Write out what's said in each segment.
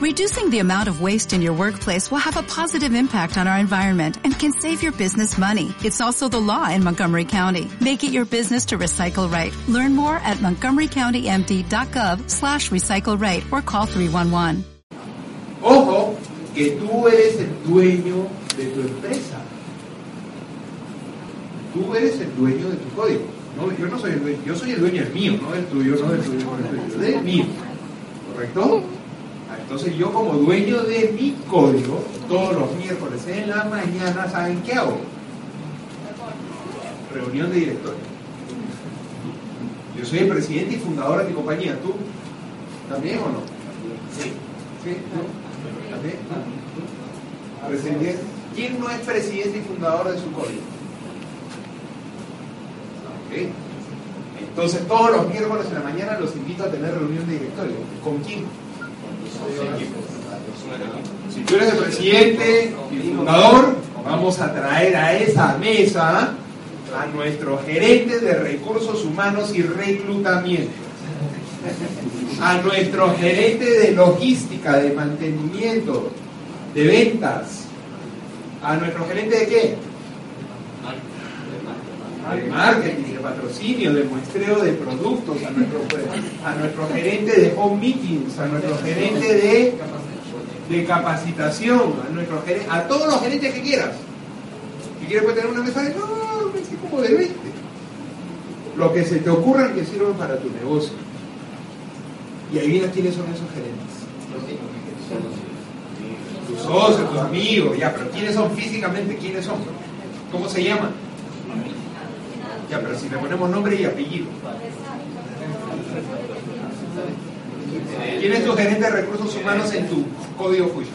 Reducing the amount of waste in your workplace will have a positive impact on our environment and can save your business money. It's also the law in Montgomery County. Make it your business to recycle right. Learn more at montgomerycountymd.gov slash recycle right or call 311. Ojo, que tú eres el dueño de tu empresa. Tú eres el dueño de tu código. No, yo no soy el dueño, yo soy el dueño del mío, no del tuyo, no del tuyo, no del mío. ¿Correcto? Entonces yo como dueño de mi código, todos los miércoles en la mañana, ¿saben qué hago? Reunión de directorio. Yo soy el presidente y fundador de mi compañía. ¿Tú también o no? Sí. ¿Sí? ¿También? ¿Quién no es presidente y fundador de su código? Ok. Entonces todos los miércoles en la mañana los invito a tener reunión de directorio. ¿Con quién? Si tú eres el presidente y fundador, vamos a traer a esa mesa a nuestro gerente de recursos humanos y reclutamiento, a nuestro gerente de logística, de mantenimiento, de ventas, a nuestro gerente de qué? de marketing, patrocinio, de muestreo de productos, a nuestro, a nuestro gerente de home meetings, a nuestro gerente de, de capacitación, a, nuestro gerente, a todos los gerentes que quieras. Si quieres puedes tener una mesa de, no, me como de 20. Lo que se te ocurra que sirva para tu negocio. Y ahí vienen quiénes son esos gerentes. Tus socios, tus amigos, ya, pero ¿quiénes son físicamente? ¿Quiénes son? ¿Cómo se llaman? Ya, pero si le ponemos nombre y apellido. ¿Quién es tu gerente de recursos humanos en tu código Fusion?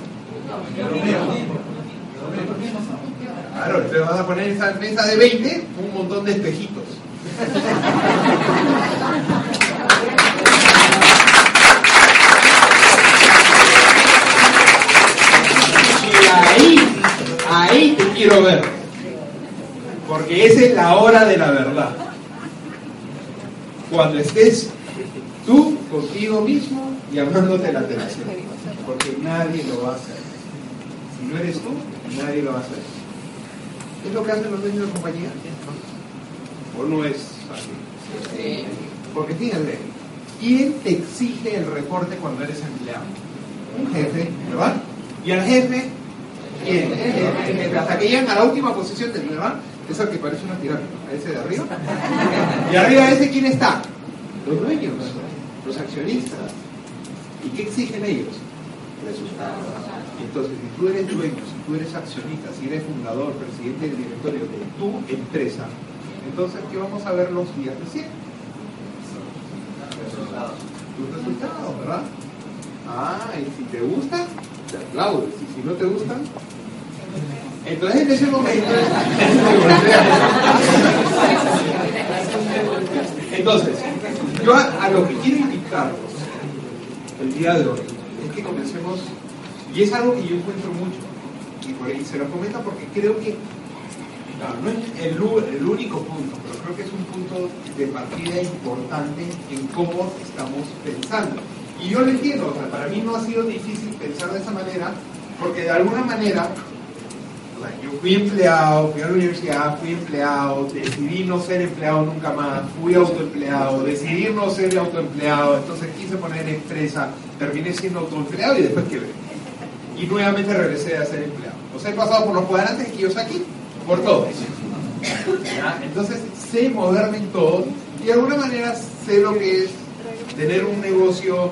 Claro, te vas a poner en esa mesa de 20 un montón de espejitos. Y ahí, ahí te quiero ver. Porque esa es la hora de la verdad. Cuando estés tú contigo mismo llamándote la atención. Porque nadie lo va a hacer. Si no eres tú, nadie lo va a hacer. ¿Es lo que hacen los dueños de compañía? ¿O no es así? Porque fíjense, ¿quién te exige el reporte cuando eres empleado? Un jefe, ¿verdad? Y al jefe, ¿quién? El jefe. Hasta que llegan a la última posición del ¿verdad? Esa que parece una pirámide, a ese de arriba. Y arriba ese, ¿quién está? Los dueños, los accionistas. ¿Y qué exigen ellos? Resultados. Entonces, si tú eres dueño, si tú eres accionista, si eres fundador, presidente del directorio de tu empresa, entonces, ¿qué vamos a ver los días de siempre? Resultados. Tus resultados, ¿verdad? Ah, y si te gusta, te aplaudes. Y si no te gustan, entonces en ese momento entonces yo a, lo que quiero invitarlos el día de hoy es que comencemos y es algo que yo encuentro mucho y por ahí se lo comento porque creo que claro, no es el, el único punto pero creo que es un punto de partida importante en cómo estamos pensando. Y yo lo entiendo, o sea, para mí no ha sido difícil pensar de esa manera porque de alguna manera yo fui empleado, fui a la universidad, fui empleado, decidí no ser empleado nunca más, fui autoempleado, decidí no ser autoempleado, entonces quise poner empresa, terminé siendo autoempleado y después quebré. Y nuevamente regresé a ser empleado. O sea, he pasado por los cuadrantes que yo aquí, por todo. ¿Ya? Entonces sé moverme en todo y de alguna manera sé lo que es tener un negocio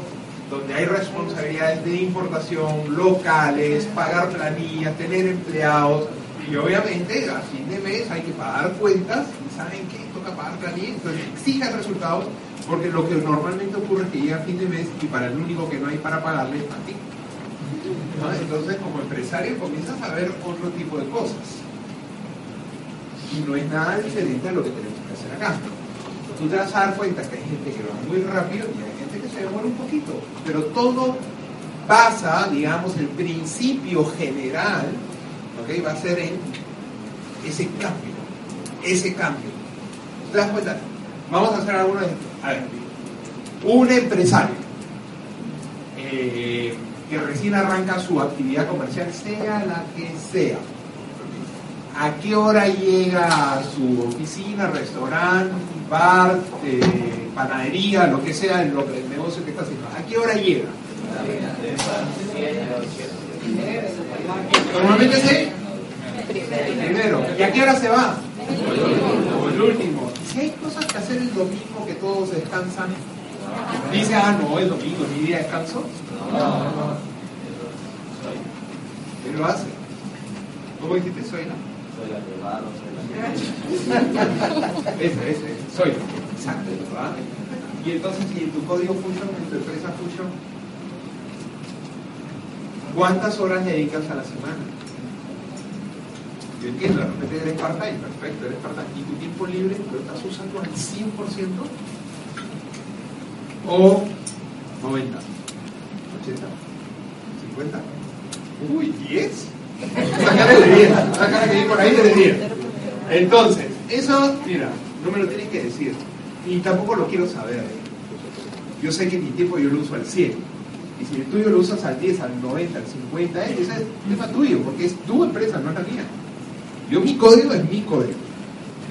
donde hay responsabilidades de importación locales, pagar planillas, tener empleados, y obviamente a fin de mes hay que pagar cuentas, y saben que toca pagar planillas, entonces exijan resultados, porque lo que normalmente ocurre es que llega a fin de mes y para el único que no hay para pagarle es para ti. Entonces como empresario comienzas a ver otro tipo de cosas. Y no es nada diferente a lo que tenemos que hacer acá. Tú te vas a dar cuenta que hay gente que va muy rápido y hay demora un poquito, pero todo pasa, digamos, el principio general, ¿ok? Va a ser en ese cambio, ese cambio. ¿Te das cuenta? Vamos a hacer algunos ejemplos. A ver, un empresario. Eh, que recién arranca su actividad comercial, sea la que sea. ¿A qué hora llega a su oficina, restaurante, bar, eh, panadería, lo que sea, el, el negocio que está haciendo? ¿A qué hora llega? Normalmente sí. Primero. ¿Y a qué hora se va? El último. Si hay cosas que hacer el domingo que todos descansan, dice, ah, no, es domingo, mi día de descanso. No. ¿Qué lo hace? ¿Cómo dijiste? Soy, ¿no? Soy la Ese, ese, soy. Exacto, ¿verdad? Y entonces, si en tu código Fusion, en tu empresa Fusion, ¿cuántas horas dedicas a la semana? Yo entiendo, de repente eres part-time, perfecto, eres part-time. ¿Y tu tiempo libre lo estás usando al 100%? ¿O 90? ¿80? ¿50? Uy, ¿10? Sácale de 10, sácale que por ahí de 10. Entonces, eso, mira, no me lo tienes que decir. Y tampoco lo quiero saber. Yo sé que mi tiempo yo lo uso al 100. Y si el tuyo lo usas al 10, al 90, al 50, ese es tema tuyo, porque es tu empresa, no es la mía. Yo mi código es mi código.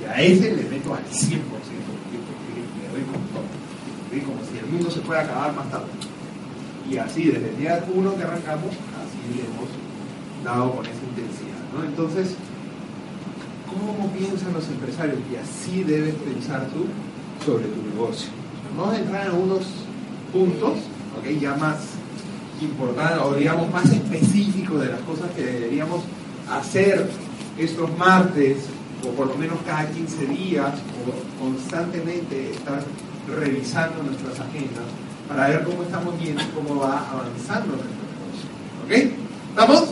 Y a ese le meto al 100% le doy con todo. Como si el mundo se fuera a acabar más tarde. Y así, desde el día 1 que arrancamos, así le hemos dado con esa intensidad. Entonces, ¿cómo piensan los empresarios? Y así debes pensar tú sobre tu negocio. Vamos a entrar en unos puntos, ¿okay? ya más importantes, o digamos más específicos de las cosas que deberíamos hacer estos martes, o por lo menos cada 15 días, o constantemente estar revisando nuestras agendas para ver cómo estamos viendo, cómo va avanzando nuestro negocio. ¿Ok? ¿Estamos?